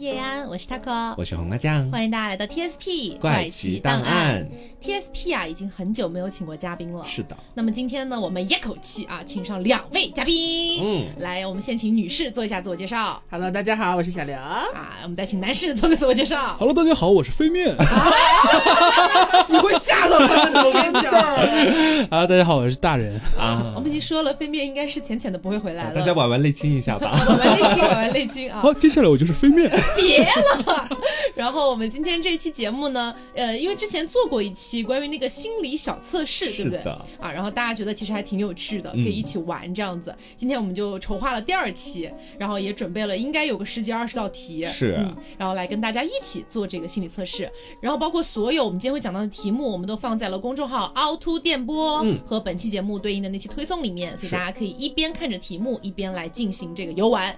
叶安，我是 taco，我是红辣酱，欢迎大家来到 TSP 怪奇档案。TSP 啊，已经很久没有请过嘉宾了。是的，那么今天呢，我们一口气啊，请上两位嘉宾。嗯，来，我们先请女士做一下自我介绍 Hello，大家好，我是小刘。啊，我们再请男士做个自我介绍。Hello，大家好，我是飞面。你会吓到他的，我跟你讲。啊，大家好，我是大人。啊我，们已经说了，飞面应该是浅浅的不会回来了。大家玩玩泪亲一下吧。玩玩泪亲，玩玩泪亲啊！好，接下来我就是飞面。别了。然后我们今天这一期节目呢，呃，因为之前做过一期关于那个心理小测试，对不对？啊，然后大家觉得其实还挺有趣的，可嗯以一起玩这样子。今天我们就筹划了第二期，然后也准备了应该有个十几二十道题，是嗯，然后来跟大家一起做这个心理测试。然后包括所有我们今天会讲到的题目，我们都放在了公众号凹凸电波嗯。和本期节目对应的那期推送里面，所以大家可以一边看着题目，一边来进行这个游玩。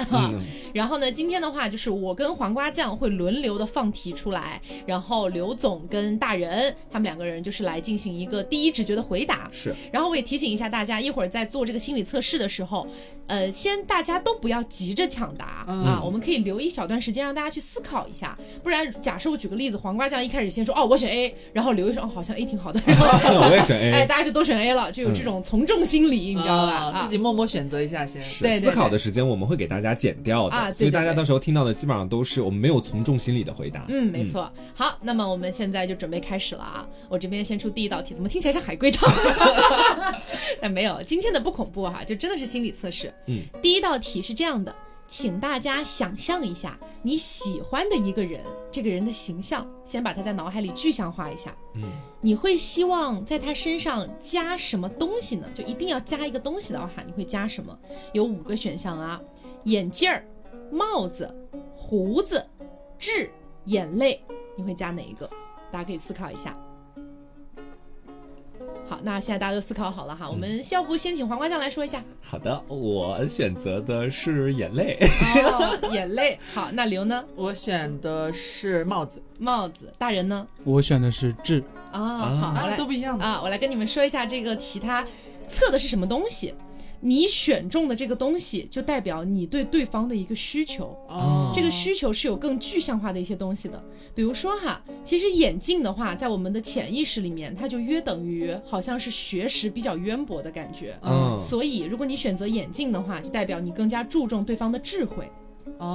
然后呢，今天的话就是我跟黄瓜酱会轮流的放题出来，然后刘总跟大人他们两个人就是来进行一个第一直觉的回答。是。然后我也提醒一下大家，一会儿在做这个心理测试的时候，呃，先大家都不要急着抢答、嗯。啊，我们可以留一小段时间让大家去思考一下，不然假设我举个例子，黄瓜酱一开始先说哦我选 A，然后刘一说哦好像 A 挺好的，然 后我也选 A，哎。大家就都选 A 了，就有这种从众心理，你知道吧？啊自己默默选择一下先。是对对思考的时间我们会给大家减掉的，啊对所以大家到时候听到的基本上都是我们没有从众心理的回答。嗯，没错。好，那么我们现在就准备开始了啊！我这边先出第一道题，怎么听起来像海龟汤？但 没有，今天的不恐怖哈、就真的是心理测试。嗯，第一道题是这样的，请大家想象一下你喜欢的一个人，这个人的形象，先把他在脑海里具象化一下。嗯，你会希望在他身上加什么东西呢？就一定要加一个东西的话，你会加什么？有五个选项啊：眼镜儿、帽子、胡子、痣、眼泪，你会加哪一个？大家可以思考一下。好，那现在大家都思考好了哈，我们要不先请黄瓜酱来说一下。好的，我选择的是眼泪。哦，眼泪。好，那刘呢？我选的是帽子，帽子。大人呢？我选的是痣。啊、好，我啊，来都不一样的。啊，我来跟你们说一下这个题，它测的是什么东西。你选中的这个东西，就代表你对对方的一个需求。哦，这个需求是有更具象化的一些东西的，比如说哈，其实眼镜的话，在我们的潜意识里面，它就约等于好像是学识比较渊博的感觉。嗯，所以，如果你选择眼镜的话，就代表你更加注重对方的智慧哦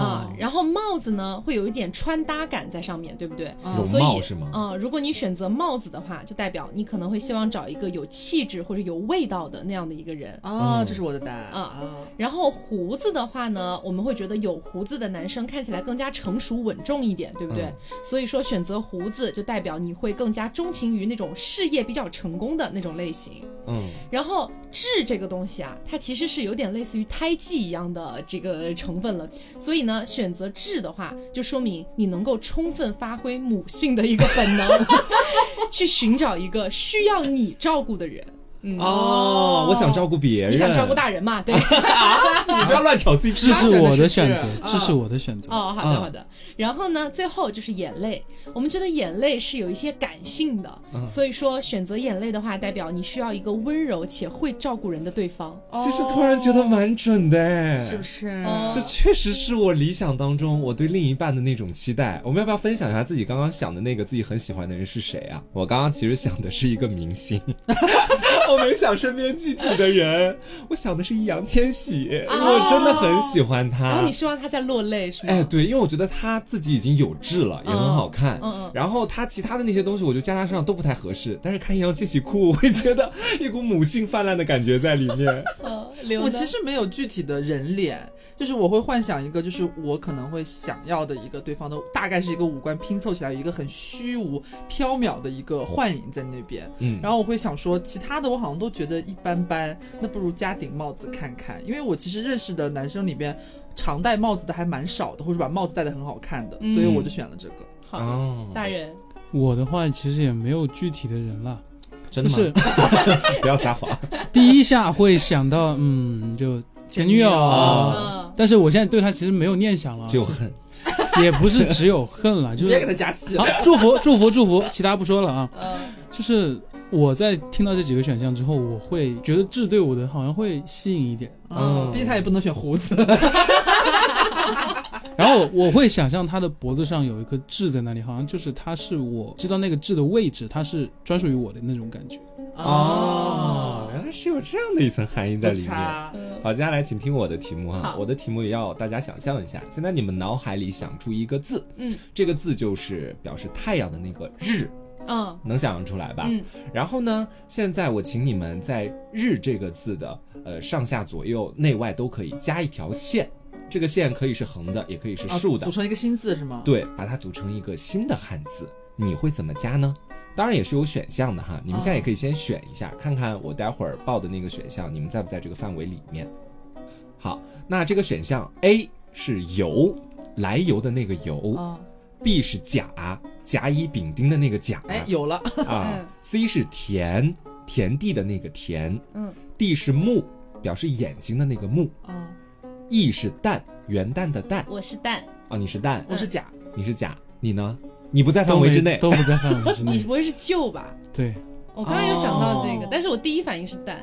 啊。然后帽子呢，会有一点穿搭感在上面，对不对？所以貌是吗？啊、如果你选择帽子的话，就代表你可能会希望找一个有气质或者有味道的那样的一个人。哦，嗯这是我的答案啊啊。然后胡子的话呢，我们会觉得有胡子的男生看起来更加成熟稳重一点，对不对？嗯所以说选择胡子就代表你会更加钟情于那种事业比较成功的那种类型。嗯，然后痣这个东西啊，它其实是有点类似于胎记一样的这个成分了，所以呢，选择痣的话，就说明你能够充分发挥母性的一个本能，去寻找一个需要你照顾的人。嗯，哦，我想照顾别人，你想照顾大人嘛？对。你不要乱炒 CP。这是我的选择这是我的选择。哦，好的嗯好的。然后呢，最后就是眼泪。我们觉得眼泪是有一些感性的，嗯所以说选择眼泪的话，代表你需要一个温柔且会照顾人的对方。其实突然觉得蛮准的，哎是不是？哦这确实是我理想当中我对另一半的那种期待。我们要不要分享一下自己刚刚想的那个自己很喜欢的人是谁啊？我刚刚其实想的是一个明星，我没想身边具体的人，我想的是易烊千玺，我真的很喜欢他。然后你希望他在落泪是吗？哎，对，因为我觉得他自己已经有痣了，也很好看。嗯嗯然后他其他的那些东西，我觉得加他身上都不太合适。但是看易烊千玺哭，我会觉得一股母性泛滥的感觉在里面。嗯，我其实没有具体的人脸，就是我会幻想一个，就是我可能会想要的一个对方的，大概是一个五官拼凑起来有一个很虚无缥缈的一个幻影在那边。嗯，然后我会想说，其他的我好像都觉得一般般，那不如加顶帽子看看，因为我其实认识的男生里边，常戴帽子的还蛮少的，或者把帽子戴的很好看的，嗯所以我就选了这个。好，哦，大人我的话其实也没有具体的人了，真的就是吗？不要撒谎。第一下会想到，嗯，就前女友但是我现在对他其实没有念想了，只有恨。也不是只有恨了，就是 别给是他加戏好祝福祝福祝福，其他不说了啊。嗯就是我在听到这几个选项之后，我会觉得痣对我的好像会吸引一点。嗯，毕竟他也不能选胡子。然后我会想象他的脖子上有一颗痣在那里，好像就是他是我知道那个痣的位置，它是专属于我的那种感觉。哦，原来是有这样的一层含义在里面。好，接下来请听我的题目哈，我的题目也要大家想象一下，现在你们脑海里想出一个字，嗯，这个字就是表示太阳的那个日，嗯能想象出来吧？嗯然后呢，现在我请你们在“日”这个字的呃上下左右内外都可以加一条线，这个线可以是横的，也可以是啊竖的组，成一个新字是吗？对，把它组成一个新的汉字，你会怎么加呢？当然也是有选项的哈，你们现在也可以先选一下，看看我待会儿报的那个选项，你们在不在这个范围里面？好，那这个选项 A 是油，来油的那个油、啊，b 是甲，甲乙丙丁的那个甲，哎，有了，啊嗯，C 是田，田地的那个田嗯，D 是目，表示眼睛的那个目哦，，E 是蛋，元旦的蛋，我是蛋，哦，你是蛋，我是甲，你是甲，你呢？你不在范围之内，都不在范围之 内。你不会是旧吧？对，我刚刚有想到这个，哦但是我第一反应是蛋。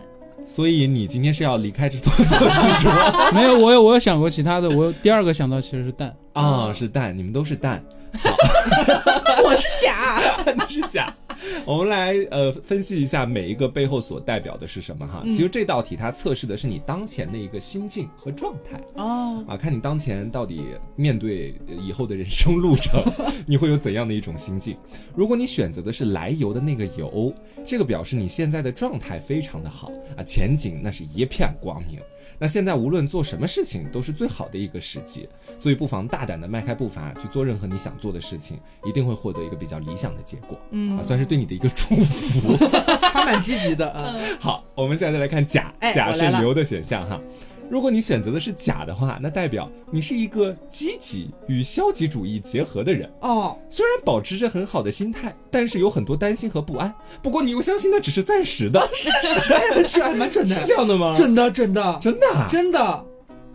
所以你今天是要离开这座小区是吗？没有，我有我有想过其他的，我第二个想到其实是蛋。啊，是蛋，你们都是蛋，我是假，你是假。我们来呃分析一下每一个背后所代表的是什么哈。嗯其实这道题它测试的是你当前的一个心境和状态哦，啊，看你当前到底面对呃以后的人生路程，你会有怎样的一种心境。如果你选择的是来由的那个由，这个表示你现在的状态非常的好啊，前景那是一片光明。那现在无论做什么事情都是最好的一个时机，所以不妨大胆的迈开步伐去做任何你想做的事情，一定会获得一个比较理想的结果，嗯啊，算是对你的一个祝福。还蛮积极的啊。好，我们现在再来看甲，哎甲是我来了留的选项哈。如果你选择的是甲的话，那代表你是一个积极与消极主义结合的人。哦，虽然保持着很好的心态，但是有很多担心和不安。不过你又相信那只是暂时的，是是是，是还蛮准的，是这样的吗？准的，准的，真的、啊，真的，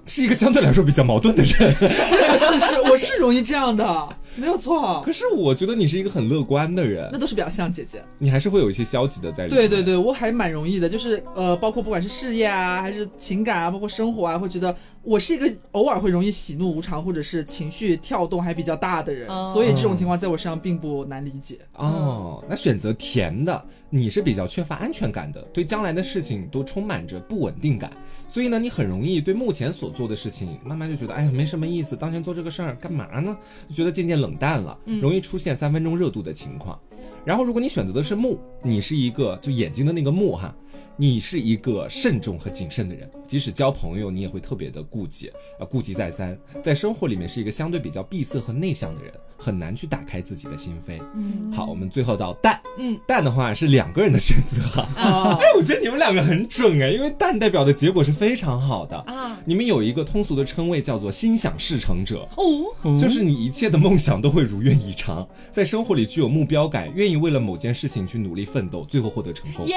是一个相对来说比较矛盾的人。是是是，我是容易这样的，没有错。可是我觉得你是一个很乐观的人那，都是表象，姐姐。你还是会有一些消极的在里面。对对对，我还蛮容易的，就是呃，包括不管是事业啊，还是情感啊，包括生活啊，会觉得我是一个偶尔会容易喜怒无常，或者是情绪跳动还比较大的人，哦所以这种情况在我身上并不难理解。哦，那选择甜的，你是比较缺乏安全感的，对将来的事情都充满着不稳定感，所以呢，你很容易对目前所做的事情，慢慢就觉得，哎呀，没什么意思，当前做这个事儿干嘛呢？就觉得渐渐冷淡了，容易出现三分钟热度的情况。然后，如果你选择的是木，你是一个就眼睛的那个木哈。你是一个慎重和谨慎的人，即使交朋友，你也会特别的顾忌，啊，顾忌再三。在生活里面是一个相对比较闭塞和内向的人，很难去打开自己的心扉。嗯好，我们最后到蛋，嗯，蛋的话是两个人的选择哈。哦 哎，我觉得你们两个很准哎，因为蛋代表的结果是非常好的。啊你们有一个通俗的称谓叫做心想事成者。哦，就是你一切的梦想都会如愿以偿，在生活里具有目标感，愿意为了某件事情去努力奋斗，最后获得成功。耶！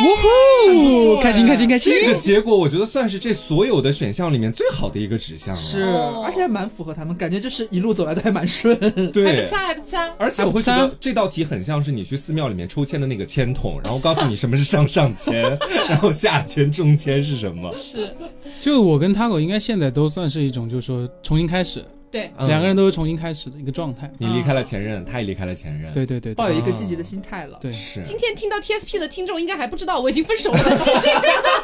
哦，开心开心开心！这个结果，我觉得算是这所有的选项里面最好的一个指向了。是，哦而且还蛮符合他们，感觉就是一路走来都还蛮顺。还不对。差，还不差。而且我会觉得这道题很像是你去寺庙里面抽签的那个签筒，然后告诉你什么是上上签，然后下签、中签是什么。是，就我跟 Taco 应该现在都算是一种，就是说重新开始，对，嗯两个人都是重新开始的一个状态。你离开了前任，他也离开了前任。对对对对，抱有一个积极的心态了。对是。今天听到 TSP 的听众应该还不知道我已经分手了的事情，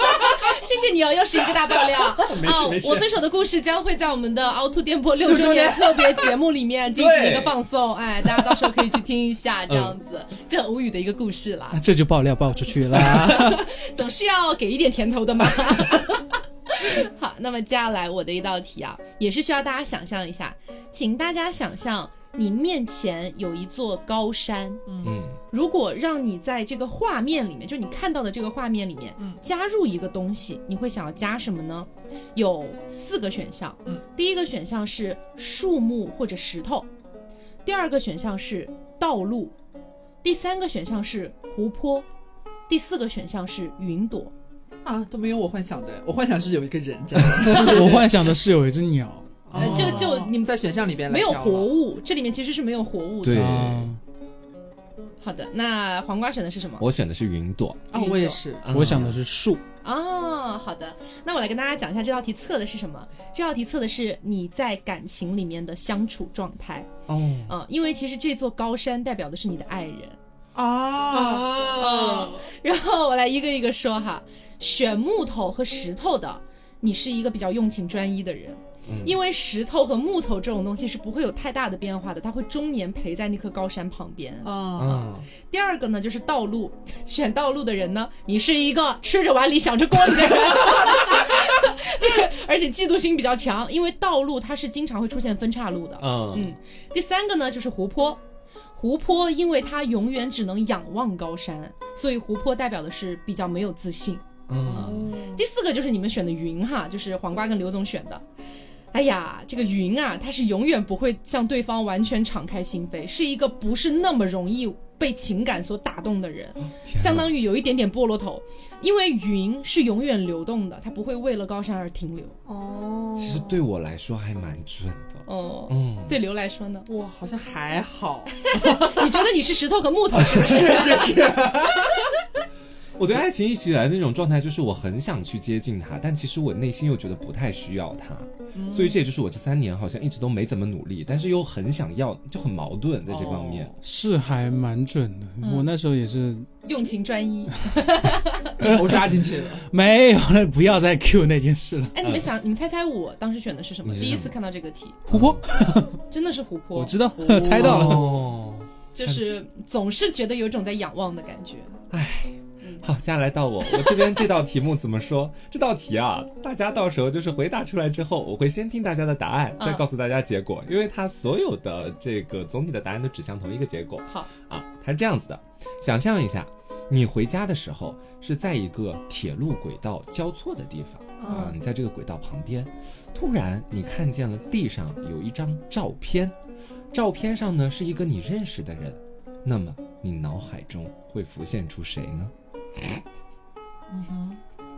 谢谢你哦，又是一个大爆料。没事没事我分手的故事将会在我们的凹凸电波六周年特别节目里面 进行一个放送，哎，大家到时候可以去听一下，这样子，这很无语的一个故事啦啊，，这就爆料爆出去了。总是要给一点甜头的嘛。好，那么接下来我的一道题啊，也是需要大家想象一下，请大家想象你面前有一座高山，嗯，如果让你在这个画面里面，就你看到的这个画面里面，嗯。加入一个东西，你会想要加什么呢？有四个选项，嗯，第一个选项是树木或者石头，第二个选项是道路，第三个选项是湖泊，第四个选项是云朵。啊，都没有我幻想的，我幻想是有一个人这样。我幻想的是有一只鸟。呃就就你们在选项里边没有活物，这里面其实是没有活物的。好的，那黄瓜选的是什么？我选的是云朵。啊，我也是。我想的是树。哦，好的，那我来跟大家讲一下这道题测的是什么。这道题测的是你在感情里面的相处状态。哦嗯，因为其实这座高山代表的是你的爱人。啊，啊，然后我来一个一个说哈，选木头和石头的，你是一个比较用情专一的人。因为石头和木头这种东西是不会有太大的变化的，它会终年陪在那棵高山旁边。啊，嗯，第二个呢，就是道路，选道路的人呢，你是一个吃着碗里想着锅里的人，而且嫉妒心比较强，因为道路它是经常会出现分岔路的。嗯嗯，第三个呢就是湖泊，湖泊因为它永远只能仰望高山，所以湖泊代表的是比较没有自信。嗯，第四个就是你们选的云哈，就是黄瓜跟刘总选的。哎呀，这个云啊，他是永远不会向对方完全敞开心扉，是一个不是那么容易被情感所打动的人，相当于有一点点菠萝头，因为云是永远流动的，它不会为了高山而停留。哦，其实对我来说还蛮准的。哦，嗯，对刘来说呢？哇，好像还好，你觉得你是石头和木头是不是？是 是是，我对爱情一直以来的那种状态，就是我很想去接近他，但其实我内心又觉得不太需要他，所以这也就是我这三年好像一直都没怎么努力，但是又很想要，就很矛盾在这方面。哦是还蛮准的。嗯我那时候也是用情专一。一头扎进去了。没有了，不要再 Q 那件事了。哎，你们想，你们猜猜我当时选的是什么？什么第一次看到这个题，湖泊，真的是湖泊。我知道，猜到了。哦，就是总是觉得有一种在仰望的感觉。好，接下来到我，我这边这道题目怎么说？这道题啊，大家到时候就是回答出来之后，我会先听大家的答案，嗯再告诉大家结果，因为它所有的这个总体的答案都指向同一个结果。好，啊，它是这样子的，想象一下，你回家的时候是在一个铁路轨道交错的地方啊，你在这个轨道旁边，突然你看见了地上有一张照片，照片上呢是一个你认识的人，那么你脑海中会浮现出谁呢？嗯哼，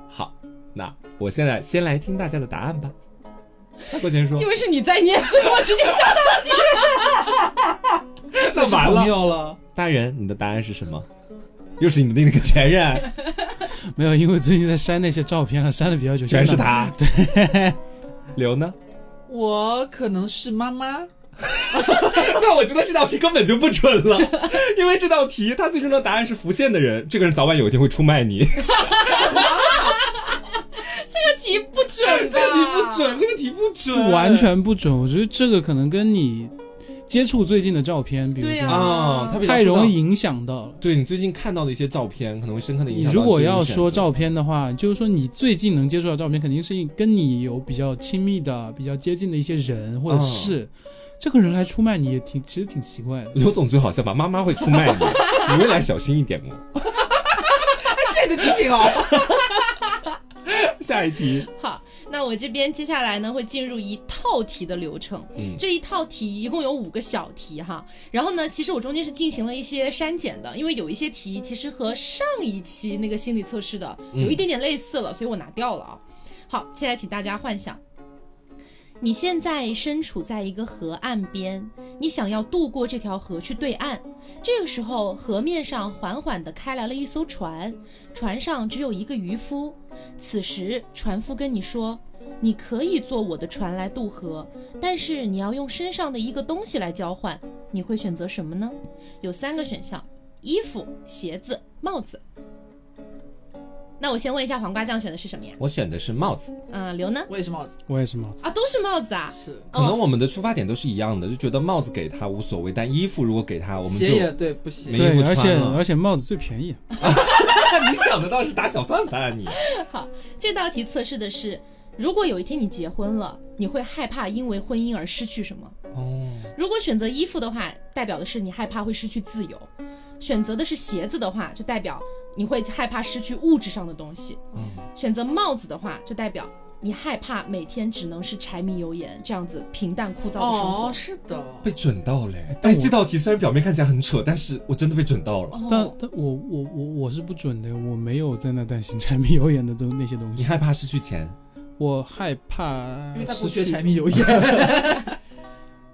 好，那我现在先来听大家的答案吧。大国先说因，为是你在念，所以我直接想那完朋了，友了，大人，你的答案是什么？又是你的那个前任，没有，因为最近在删那些照片了，删的比较久，全是。他。对，刘呢？我可能是妈妈，那我觉得这道题根本就不准了，因为这道题它最终的答案是浮现的人，这个人早晚有一天会出卖你。这个题不准这个题不准，这个题不准，完全不准。我觉得这个可能跟你接触最近的照片，比如说、啊啊，它比较太容易。影响到了。对你最近看到的一些照片，可能会深刻的影响你如果要说照片的话，就是说你最近能接触到照片，肯定是跟你有比较亲密的、比较接近的一些人或者嗯事。这个人来出卖你也挺，其实挺奇怪的。刘总最好笑吧，妈妈会出卖你，你未来小心一点哦。谢谢你的提醒哦。下一题，好，那我这边接下来呢会进入一套题的流程。嗯这一套题一共有五个小题哈，然后呢，其实我中间是进行了一些删减的，因为有一些题其实和上一期那个心理测试的有一点点类似了，所以我拿掉了啊。好，现在请大家幻想。你现在身处在一个河岸边，你想要渡过这条河去对岸。这个时候，河面上缓缓地开来了一艘船，船上只有一个渔夫。此时，船夫跟你说：“你可以坐我的船来渡河，但是你要用身上的一个东西来交换。你会选择什么呢？有三个选项：衣服、鞋子、帽子。那我先问一下黄瓜酱选的是什么呀？我选的是帽子，嗯、刘呢？我也是帽子，我也是帽子，啊，都是帽子啊。是可能我们的出发点都是一样的，就觉得帽子给他无所谓，但衣服如果给他，我们就也对不行没。衣服对，而且而且帽子最便宜。你想的倒是打小算盘啊你。这道题测试的是，如果有一天你结婚了，你会害怕因为婚姻而失去什么？哦，如果选择衣服的话，代表的是你害怕会失去自由；选择的是鞋子的话，就代表你会害怕失去物质上的东西；嗯选择帽子的话，就代表你害怕每天只能是柴米油盐这样子平淡枯燥的生活。哦，是的，被准到嘞！哎，这道题虽然表面看起来很扯，但是我真的被准到了。但哦，但我我我我是不准的，我没有在那担心柴米油盐的东那些东西。你害怕失去钱？我害怕因为他不缺失去柴米油盐。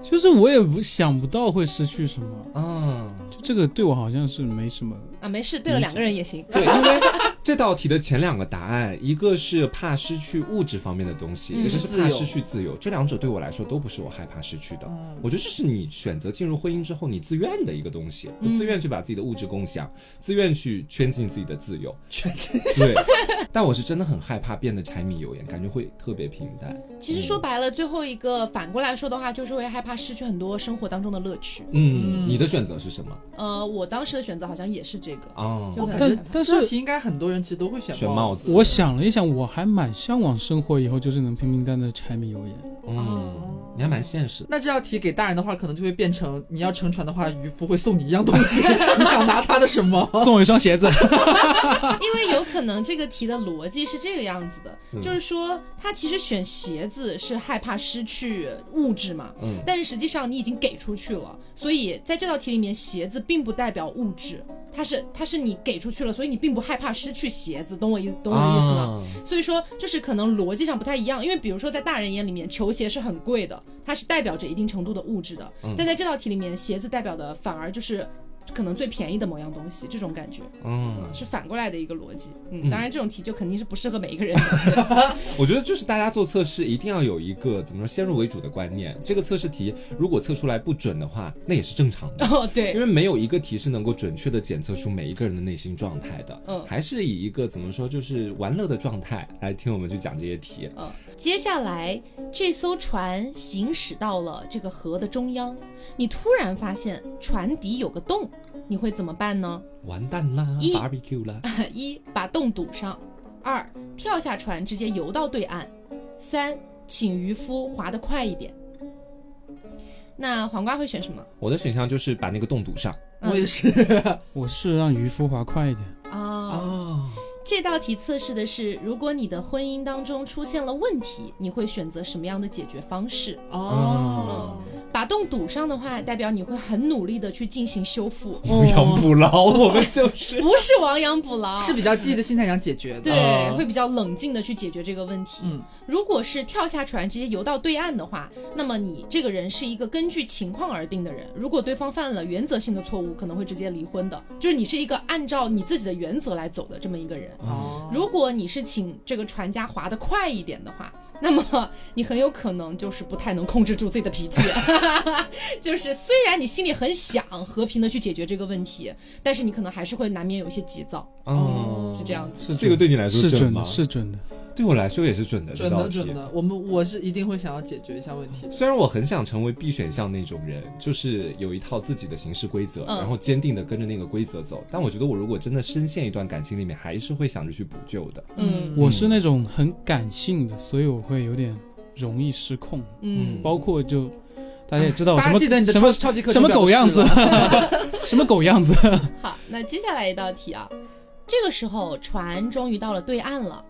就是我也不想不到会失去什么，嗯，就这个对我好像是没什么。啊，没事，对了两个人也行。对，因为这道题的前两个答案，一个是怕失去物质方面的东西，嗯一个是怕失去自由。这两者对我来说都不是我害怕失去的。嗯我觉得这是你选择进入婚姻之后你自愿的一个东西，我自愿去把自己的物质共享，自愿去圈进自己的自由。圈进对，但我是真的很害怕变得柴米油盐，感觉会特别平淡。其实说白了，最后一个反过来说的话，就是会害怕失去很多生活当中的乐趣。嗯，你的选择是什么？呃，我当时的选择好像也是这个，哦，就很我感觉但但是这道题应该很多人其实都会选选帽帽子我想了一想，我还蛮向往生活以后就是能平平淡淡的柴米油盐。嗯，你还蛮现实的。那这道题给大人的话，可能就会变成你要乘船的话，渔夫会送你一样东西，你想拿他的什么？送我一双鞋子，因为有可能这个题的逻辑是这个样子的，嗯就是说他其实选鞋子是害怕失去物质嘛，嗯但是实际上你已经给出去了，所以在这道题里面，鞋子并不代表物质，它是它是你给出去了，所以你并不害怕失去鞋子，懂我意懂我的意思吗？啊所以说，就是可能逻辑上不太一样，因为比如说在大人眼里面，球鞋是很贵的，它是代表着一定程度的物质的，嗯。但在这道题里面，鞋子代表的反而就是可能最便宜的某样东西，这种感觉，嗯，是反过来的一个逻辑。嗯，嗯当然这种题就肯定是不适合每一个人的。我觉得就是大家做测试一定要有一个怎么说先入为主的观念。这个测试题如果测出来不准的话，那也是正常的。哦，对因，为没有一个题是能够准确的检测出每一个人的内心状态的，嗯还是以一个怎么说，就是玩乐的状态来听我们去讲这些题。嗯，接下来这艘船行驶到了这个河的中央，你突然发现船底有个洞，你会怎么办呢？完蛋啦一，barbecue 啦，一把洞堵上，二跳下船直接游到对岸，三请渔夫划得快一点。那黄瓜会选什么？我的选项就是把那个洞堵上。嗯我也是，我是让渔夫划快一点。啊、哦，这道题测试的是，如果你的婚姻当中出现了问题，你会选择什么样的解决方式？哦，把洞堵上的话，代表你会很努力的去进行修复，亡羊补牢，我们就是。不是亡羊补牢，是比较积极的心态想解决的。对，啊会比较冷静的去解决这个问题。嗯，如果是跳下船直接游到对岸的话，那么你这个人是一个根据情况而定的人。如果对方犯了原则性的错误，可能会直接离婚的。就是你是一个按照你自己的原则来走的这么一个人。哦，如果你是请这个船家划得快一点的话，那么你很有可能就是不太能控制住自己的脾气，就是虽然你心里很想和平的去解决这个问题，但是你可能还是会难免有一些急躁，哦是这样子。是这个对你来说是准吗的，？是准的。对我来说也是准的，准的准的，我们我是一定会想要解决一下问题的。虽然我很想成为 B 选项那种人，就是有一套自己的行事规则，嗯然后坚定的跟着那个规则走。但我觉得我如果真的深陷一段感情里面，还是会想着去补救的。嗯我是那种很感性的，所以我会有点容易失控，嗯，包括就大家也知道大什么家记得你的什么超超级课什么狗样子，什么狗样子。好，那接下来一道题啊，这个时候船终于到了对岸了。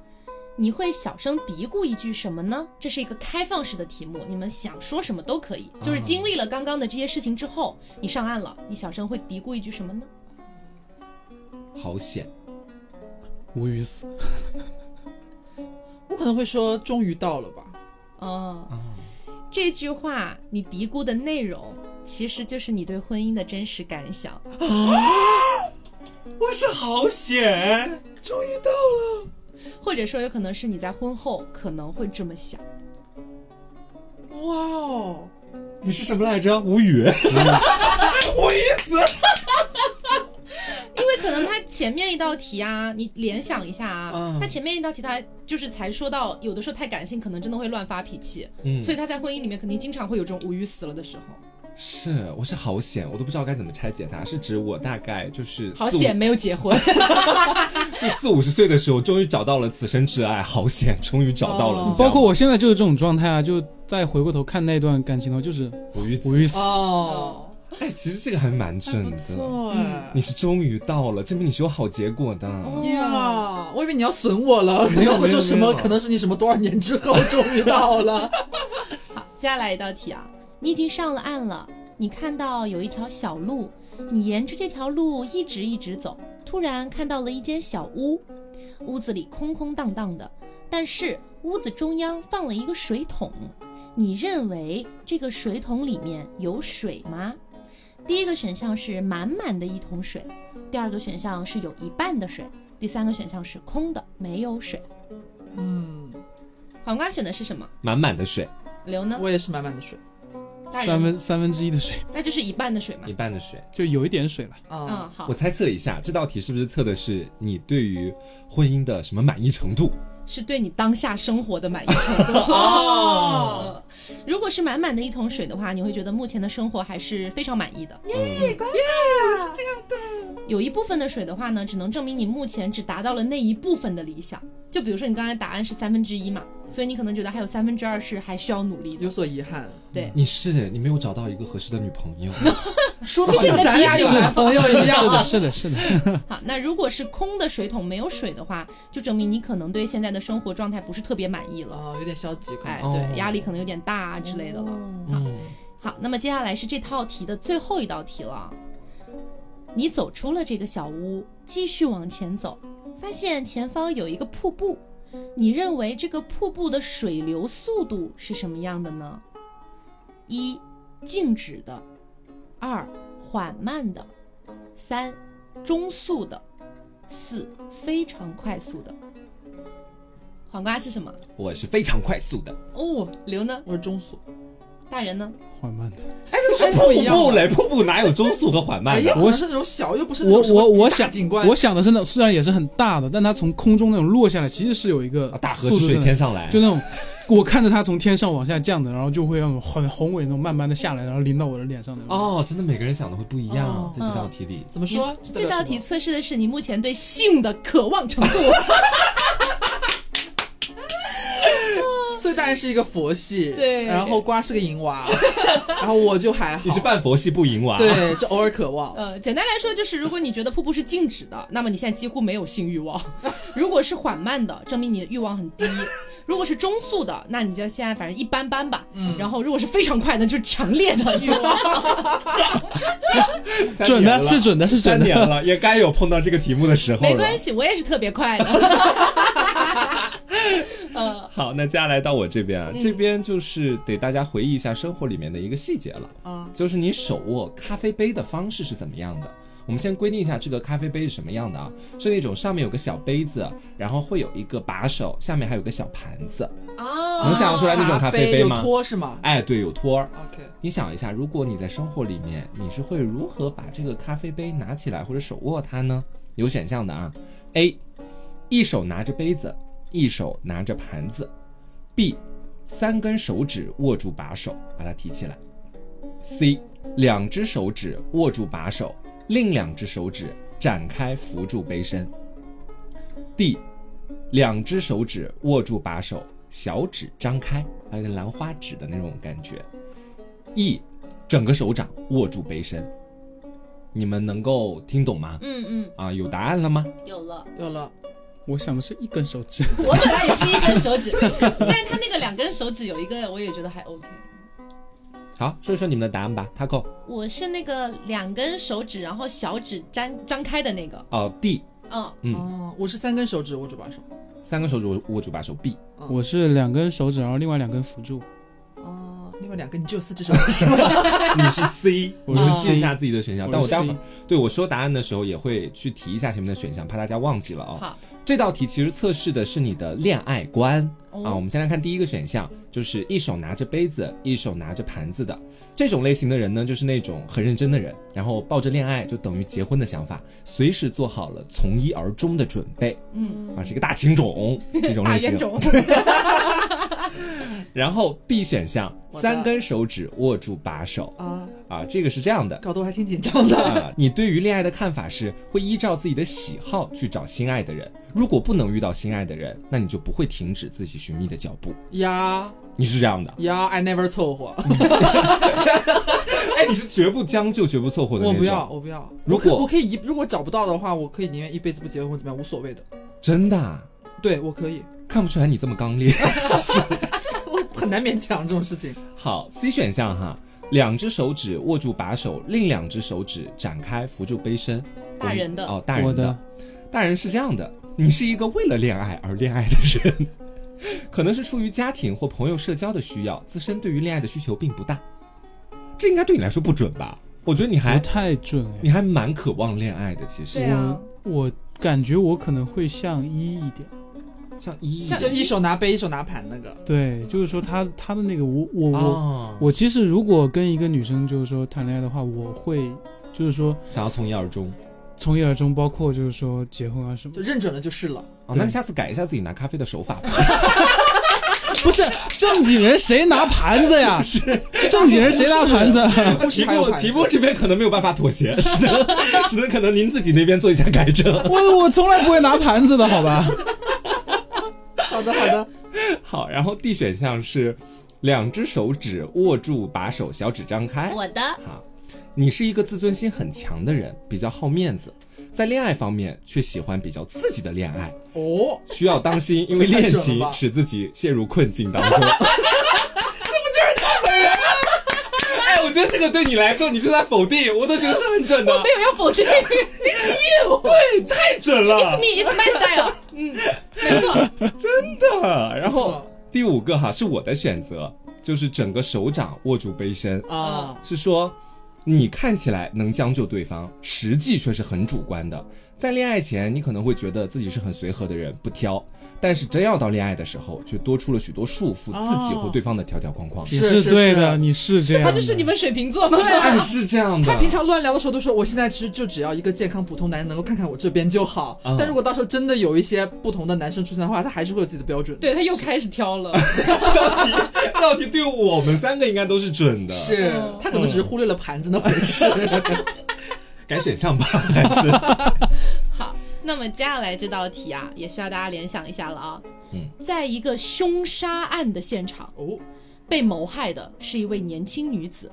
你会小声嘀咕一句什么呢？这是一个开放式的题目，你们想说什么都可以。就是经历了刚刚的这些事情之后，你上岸了，你小声会嘀咕一句什么呢？好险！无语死。我可能会说终于到了吧。哦，啊，这句话你嘀咕的内容，其实就是你对婚姻的真实感想。啊 我是好险，终于到了。或者说，有可能是你在婚后可能会这么想。哇哦，你是什么来着？无语，无语死。因为可能他前面一道题啊，你联想一下啊，嗯他前面一道题他就是才说到，有的时候太感性，可能真的会乱发脾气，嗯所以他在婚姻里面肯定经常会有这种无语死了的时候。是，我是好险，我都不知道该怎么拆解它。是指我大概就是好险没有结婚，就四五十岁的时候，终于找到了此生挚爱，好险，终于找到了。包括我现在就是这种状态啊，就再回过头看那段感情的话，就是无语子无语死。哦，哎，其实这个还蛮准的。错哎。你是终于到了，证明你是有好结果的。呀，我以为你要损我了，没有可能会说什么？可能是你什么多少年之后终于到了。好，接下来一道题啊，你已经上了岸了，你看到有一条小路，你沿着这条路一直一直走，突然看到了一间小屋，屋子里空空荡荡的，但是屋子中央放了一个水桶，你认为这个水桶里面有水吗？第一个选项是满满的一桶水，第二个选项是有一半的水，第三个选项是空的，没有水。嗯，黄瓜选的是什么？满满的水，刘呢？我也是满满的水三分三分之一的水，那就是一半的水嘛一。半的水。就有一点水了。啊嗯，，好我，猜测一下，这道题是不是测的是你对于婚姻的什么满意程度？是对你当下生活的满意程度 哦。如果是满满的一桶水的话，你会觉得目前的生活还是非常满意的。耶，我是这样的有一部分的水的话呢，只能证明你目前只达到了那一部分的理想。就比如说你刚才答案是三分之一嘛，所以你可能觉得还有三分之二是还需要努力的。有所遗憾，对，你是你没有找到一个合适的女朋友，说的好像咱俩有男 朋友一样是的，是的，是的。好，那如果是空的水桶没有水的话，就证明你可能对现在的生活状态不是特别满意了。哦，有点消极，可哎，对，压力可能有点大啊之类的了。嗯，好，那么接下来是这套题的最后一道题了。你走出了这个小屋，继续往前走，发现前方有一个瀑布。你认为这个瀑布的水流速度是什么样的呢？一，静止的；二，缓慢的；三，中速的；四，非常快速的。黄瓜是什么？我是非常快速的，哦，刘呢？我是中速，大人呢？缓慢的。是不一样瀑布嘞，瀑布哪有中速和缓哎慢的？呀，我是那种小，又不是那我我我想景观，我想的是那虽然也是很大的，但它从空中那种落下来，其实是有一个啊大河之水天上来，就那种我看着它从天上往下降的，然后就会那种很宏伟那种慢慢的下来，然后淋到我的脸上的。哦，真的每个人想的会不一样哦，在这道题里。怎么说？这道题测试的是你目前对性的渴望程度。所以当然是一个佛系，对。然后瓜是个淫娃，然后我就还好，你是半佛系不淫娃，对，是偶尔渴望，呃，简单来说就是，如果你觉得瀑布是静止的，那么你现在几乎没有性欲望；如果是缓慢的，证明你的欲望很低；如果是中速的，那你就现在反正一般般吧。嗯，然后如果是非常快的，就是强烈的欲望。准的是准的是三准的。年了，也该有碰到这个题目的时候了。没关系，我也是特别快的。呃，好，那接下来到我这边啊，这边就是得大家回忆一下生活里面的一个细节了啊就是你手握咖啡杯的方式是怎么样的。我们先规定一下这个咖啡杯是什么样的啊？是那种上面有个小杯子，然后会有一个把手，下面还有个小盘子。哦能想象出来那种咖啡杯吗有托是吗哎，对，有托儿。？OK，你想一下，如果你在生活里面，你是会如何把这个咖啡杯拿起来或者手握它呢？有选项的啊，A，一手拿着杯子，一手拿着盘子；B，三根手指握住把手，把它提起来；C，两只手指握住把手，另两只手指展开扶住杯身；D，两只手指握住把手，小指张开，还有点兰花指的那种感觉。E，整个手掌握住杯身。你们能够听懂吗？嗯嗯，啊，有答案了吗？有了。有了，我想的是一根手指，我本来也是一根手指，但是他那个两根手指有一个，我也觉得还 OK。好，说一说你们的答案吧。Taco，我是那个两根手指，然后小指张张开的那个。哦，D，嗯，嗯，哦，我是三根手指握住把手，三根手指握握住把手。B，我是两根手指，然后另外两根辅助。哦，另外两个你只有四只手指是吗？你是 C，我是你 C 记一下自己的选项。但我待会儿对我说答案的时候也会去提一下前面的选项，怕大家忘记了哦。好，这道题其实测试的是你的恋爱观、哦啊。我们先来看第一个选项，就是一手拿着杯子，一手拿着盘子的这种类型的人呢，就是那种很认真的人，然后抱着恋爱就等于结婚的想法，随时做好了从一而终的准备嗯，啊，是一个大情种这种类型。大冤种。然后 B 选项，三根手指握住把手啊，啊，这个是这样的。搞得我还挺紧张的。啊，你对于恋爱的看法是会依照自己的喜好去找心爱的人。如果不能遇到心爱的人，那你就不会停止自己寻觅的脚步。呀你是这样的，呀，I never 凑合，哎，你是绝不将就、绝不凑合的那种。我不要，，我不要。如果我可以一，如果找不到的话，我可以宁愿一辈子不结婚或怎么样，无所谓的。真的啊、对我可以，看不出来你这么刚烈。我很难勉强这种事情。好，C 选项哈，两只手指握住把手，另两只手指展开扶住杯身。大人的哦，大人的的，大人是这样的，你是一个为了恋爱而恋爱的人，可能是出于家庭或朋友社交的需要，自身对于恋爱的需求并不大。这应该对你来说不准吧？我觉得你还不太准哎。你还蛮渴望恋爱的，其实啊我我感觉我可能会像一一点。像一像就一手拿杯，一手拿盘那个。对，就是说他他的那个我我我、哦，我其实如果跟一个女生就是说谈恋爱的话，我会就是说想要从一而终。从一而终，包括就是说结婚啊什么就。认准了就是了。哦，那你下次改一下自己拿咖啡的手法吧。不是正经人谁拿盘子呀？是正经人谁拿盘子？题还有盘子目题目这边可能没有办法妥协，只能只能可能您自己那边做一下改正。我我从来不会拿盘子的，好吧？好的，好的。好，然后 D 选项是两只手指握住把手，小指张开。我的好，你是一个自尊心很强的人，比较好面子，在恋爱方面却喜欢比较刺激的恋爱，哦，需要当心，因为恋情使自己陷入困境当中。这不就是他本人吗？哎，我觉得这个对你来说，你是在否定，我都觉得是很准的。我没有要否定，你只有对，太准了 It's，me, it's my style。嗯，没错，真的。然后第五个哈是我的选择，就是整个手掌握住杯身，啊，是说你看起来能将就对方，实际却是很主观的。在恋爱前，你可能会觉得自己是很随和的人，不挑，但是真要到恋爱的时候，却多出了许多束缚哦自己或对方的条条框框。你是是是对的，你是这样的。他就是你们水瓶座吗？对啊是这样的，他平常乱聊的时候都说，我现在其实就只要一个健康普通男人能够看看我这边就好。嗯但如果到时候真的有一些不同的男生出现的话，他还是会有自己的标准。对他又开始挑了，道题道题对我们三个应该都是准的，是嗯他可能只是忽略了盘子那回事。改选项吧，还是好，那么接下来这道题啊，也需要大家联想一下了啊。嗯，在一个凶杀案的现场，哦，被谋害的是一位年轻女子。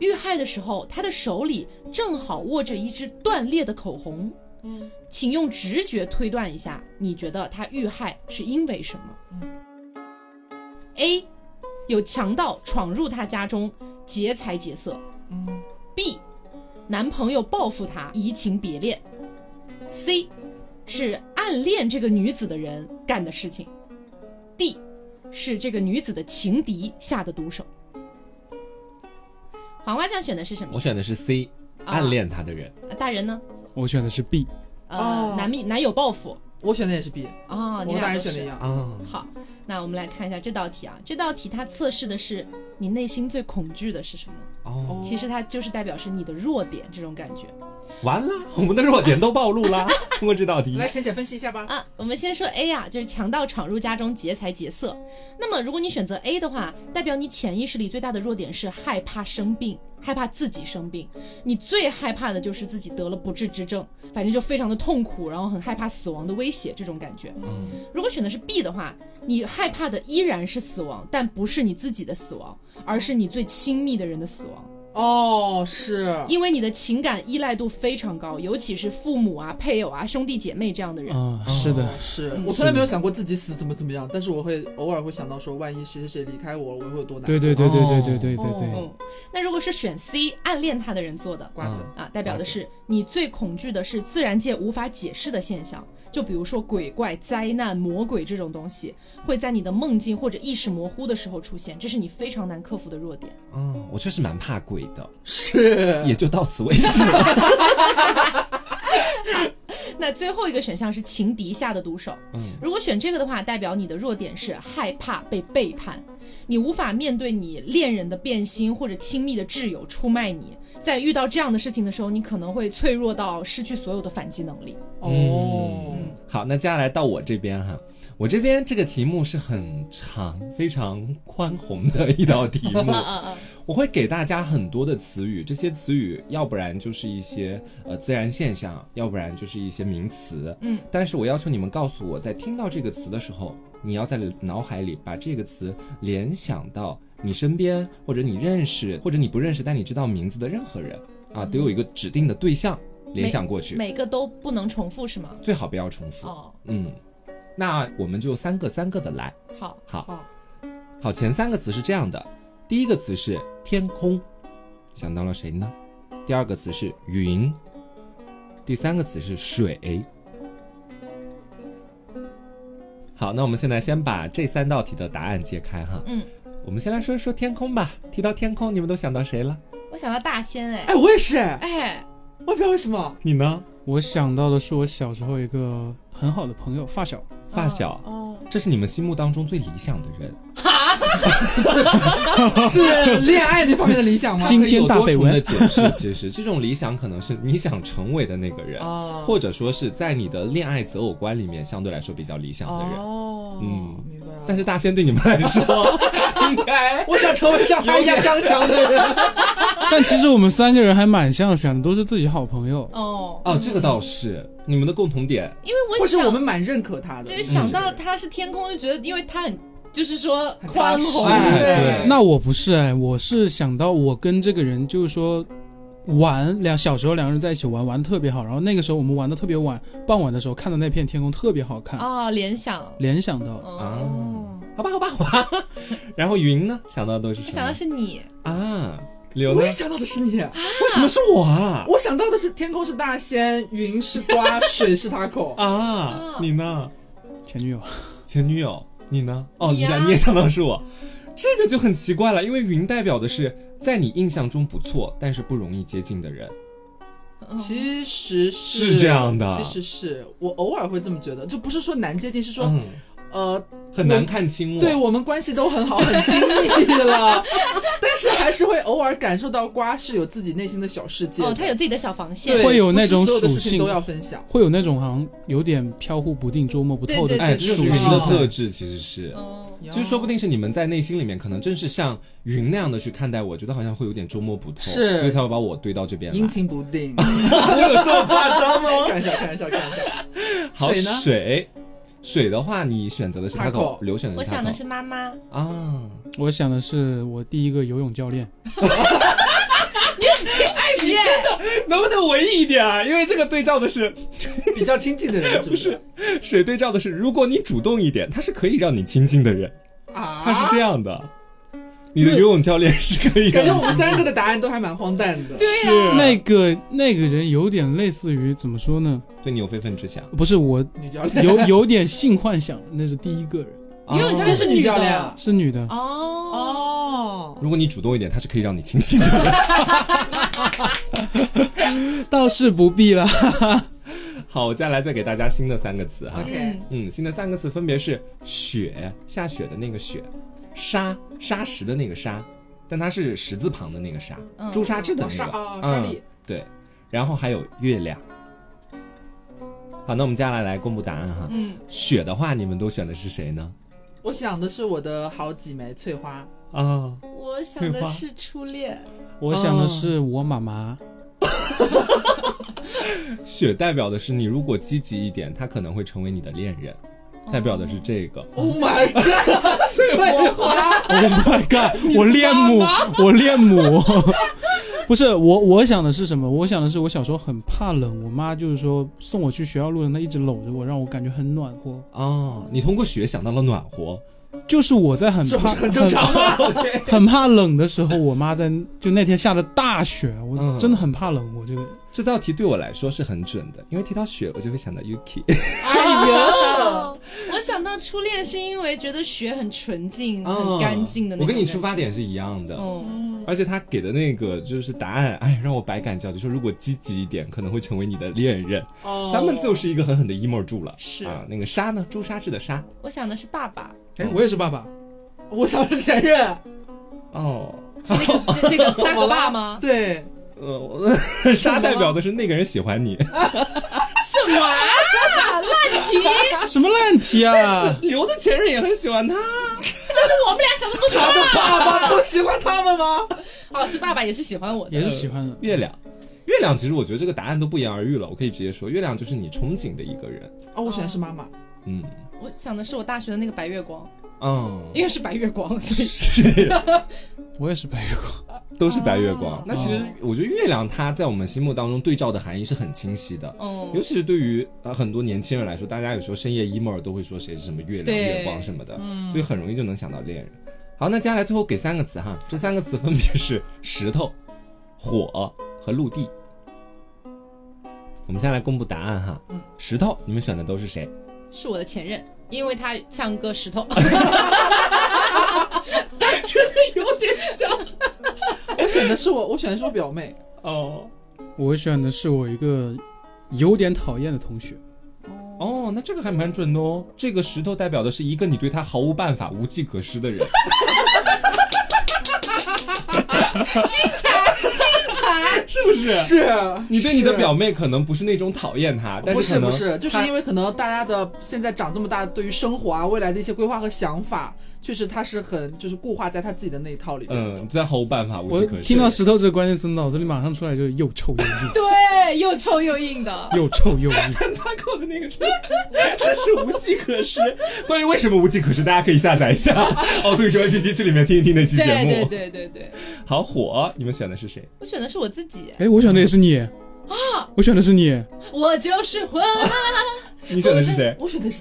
遇害的时候，她的手里正好握着一支断裂的口红。嗯，请用直觉推断一下，你觉得她遇害是因为什么嗯？A. 有强盗闯入她家中劫财劫色。嗯 B. 男朋友报复她移情别恋。C. 是暗恋这个女子的人干的事情。D. 是这个女子的情敌下的毒手。黄瓜酱选的是什么我？选的是 C，啊暗恋他的人。呃大人呢？我选的是 B，呃，哦男蜜男友报复我选的也是 B，哦，你俩人选的一样。啊，好，那我们来看一下这道题啊。这道题它测试的是你内心最恐惧的是什么？哦，其实它就是代表是你的弱点这种感觉完了，我们的弱点都暴露啦。通过这道题，来，浅浅分析一下吧。啊。我们先说 A 啊，就是强盗闯入家中劫财劫色。那么如果你选择 A 的话，代表你潜意识里最大的弱点是害怕生病，害怕自己生病。你最害怕的就是自己得了不治之症，反正就非常的痛苦，然后很害怕死亡的威胁这种感觉。嗯，如果选的是 B 的话，你害怕的依然是死亡，但不是你自己的死亡，而是你最亲密的人的死亡。哦，是，因为你的情感依赖度非常高，尤其是父母啊、配偶啊、兄弟姐妹这样的人。啊、是的。哦，是。嗯。我从来没有想过自己死怎么怎么样，但是我会偶尔会想到说，万一谁谁谁离开我，我会有多难过。对对对对对对对对哦对，嗯，那如果是选 C 暗恋他的人做的瓜子，嗯。啊，代表的是你最恐惧的是自然界无法解释的现象，就比如说鬼怪、灾难、魔鬼这种东西，会在你的梦境或者意识模糊的时候出现，这是你非常难克服的弱点。嗯，我确实蛮怕鬼的，是也就到此为止了。那最后一个选项是情敌下的毒手。嗯，如果选这个的话，代表你的弱点是害怕被背叛，你无法面对你恋人的变心或者亲密的挚友出卖你。在遇到这样的事情的时候，你可能会脆弱到失去所有的反击能力。哦，好，那接下来到我这边哈，我这边这个题目是很长、非常宽宏的一道题目。我会给大家很多的词语，这些词语要不然就是一些呃自然现象，要不然就是一些名词。嗯，但是我要求你们告诉我，在听到这个词的时候，你要在脑海里把这个词联想到你身边或者你认识或者你不认识但你知道名字的任何人啊，得有一个指定的对象联想过去，每个都不能重复是吗？最好不要重复。哦，嗯，那我们就三个三个的来。好，好好，好，前三个词是这样的，第一个词是天空，想到了谁呢？第二个词是云，第三个词是水。好，那我们现在先把这三道题的答案揭开哈。嗯，我们先来说一说天空吧。提到天空，你们都想到谁了？我想到大仙哎哎，我也是，哎，哎，我也不知道为什么，你呢？我想到的是我小时候一个很好的朋友，发小。发小，哦，这是你们心目当中最理想的人。是恋爱那方面的理想吗？今天大绯闻的解释，其实这种理想可能是你想成为的那个人，哦或者说是在你的恋爱择偶观里面相对来说比较理想的人。哦，嗯明白了。但是大仙对你们来说，应该我想成为像他一样刚强的人。但其实我们三个人还蛮像，选的都是自己好朋友。哦，哦，这个倒是你们的共同点。因为我想，我们蛮认可他的就是，想到他是天空，就觉得因为他很，就是说很宽宏，哎对。对。那我不是哎，我是想到我跟这个人就是说玩两小时候两个人在一起玩玩的特别好，然后那个时候我们玩的特别晚，傍晚的时候看的那片天空特别好看，哦，联想，联想到。哦，好吧，好吧，好吧。然后云呢？想到的都是什么？我想到是你，啊，刘呢？我也想到的是你。为什么是我啊？我想到的是天空是大仙，云是瓜，水是他口。啊，你呢？前女友。前女友，你呢？哦，你呀你想你也想到是我，这个就很奇怪了，因为云代表的是在你印象中不错，但是不容易接近的人。嗯其实是这样的其实是我偶尔会这么觉得，就不是说难接近，是说、嗯，呃，很难看清我。对我们关系都很好，很亲密了，但是还是会偶尔感受到瓜是有自己内心的小世界。哦，他有自己的小防线，会有那种属性都要分享。会有那种好像有点飘忽不定、捉摸不透的对哎，这就是属性的哦特质，其实是。嗯，其实说不定是你们在内心里面，可能正是像云那样的去看待我，觉得好像会有点捉摸不透，是所以才会把我堆到这边来。阴晴不定，我有这么夸张吗？开玩笑，开玩笑，开玩笑。好，水呢水，的话，你选择的是 Taco taco，刘选的是 taco。我想的是妈妈，啊，我想的是我第一个游泳教练，能不能文艺一点啊？因为这个对照的是 比较亲近的人是 不是？水对照的是，如果你主动一点，他是可以让你亲近的人，啊他是这样的。你的游泳教练是可以让 感觉我们三个的答案都还蛮荒诞的。对是那个那个人有点类似于怎么说呢？对你有非分之想。不是我女教练有有点性幻想，那是第一个人，哦游泳教练这是女教练啊是女的。哦，哦，如果你主动一点，他是可以让你亲近的。倒是不必了。好，我接下来再给大家新的三个词哈。OK 嗯，新的三个词分别是雪，下雪的那个雪，沙，沙石的那个沙，但它是石字旁的那个沙，嗯。朱砂痣的那个，啊沙粒嗯，对，然后还有月亮。好，那我们接下来来公布答案哈。嗯，雪的话，你们都选的是谁呢？我想的是我的好几枚翠花，啊，我想的是初恋，我想的是我妈妈，雪代表的是你如果积极一点，他可能会成为你的恋人，代表的是这个。Oh my god！翠花，Oh my god！我恋母，我恋母。不是我，我想的是什么？我想的是我小时候很怕冷，我妈就是说送我去学校路上，她一直搂着我，让我感觉很暖和。哦，你通过雪想到了暖和，就是我在很怕很正常吗？很怕冷的时候，我妈在就那天下着大雪，我嗯真的很怕冷。我这个这道题对我来说是很准的，因为提到雪，我就会想到 Yuki。哎呦，哦，我想到初恋是因为觉得雪很纯净、很干净的那种。哦我跟你出发点是一样的，嗯，而且他给的那个就是答案，哎，让我百感交集。说如果积极一点，可能会成为你的恋人。哦咱们就是一个狠狠的 emo 住了。是啊，那个沙呢？朱砂痣的沙。我想的是爸爸，哎，我也是爸爸。我想的是前任，哦，那个那那个 扎格爸吗？对，呃，我 沙代表的是那个人喜欢你。什么啊？烂题！什么烂题啊！刘的前任也很喜欢他。但是我们俩想的都是他的爸爸不喜欢他们吗？哦，是爸爸也是喜欢我的，也是喜欢的。月亮，月亮其实我觉得这个答案都不言而喻了。我可以直接说，月亮就是你憧憬的一个人。哦，我选的是妈妈，嗯我想的是我大学的那个白月光，嗯，因为是白月光，所以是。我也是白月光。都是白月光。哦那其实我觉得月亮它在我们心目当中对照的含义是很清晰的。嗯尤其是对于呃很多年轻人来说，大家有时候深夜 emo 都会说谁是什么月亮、月光什么的，所以很容易就能想到恋人。好，那接下来最后给三个词哈，这三个词分别是石头、火和陆地。我们先来公布答案哈。嗯石头，你们选的都是谁？是我的前任，因为他像个石头。真的有点像。我选的是我，我选的是我表妹，哦，我选的是我一个有点讨厌的同学。哦，那这个还蛮准的哦。这个石头代表的是一个你对他毫无办法、无计可施的人。是不是？是你对你的表妹可能不是那种讨厌她，但不是不是，就是因为可能大家的现在长这么大，对于生活啊、未来的一些规划和想法，确实他是很就是固化在他自己的那一套里面。嗯，对她毫无办法，无我计可施。听到石头这个关键词，脑子里马上出来就是又臭又硬，对，又臭又硬的。又臭又硬。他扣的那个真真是无计可施。关于为什么无计可施，大家可以下载一下哦，对，说 A P P 去里面听一听那期节目。对对对对对，好火，你们选的是谁？我选的是我自己，哎，我选的也是你啊，我选的是你。我就是火 你选的是谁？我选的是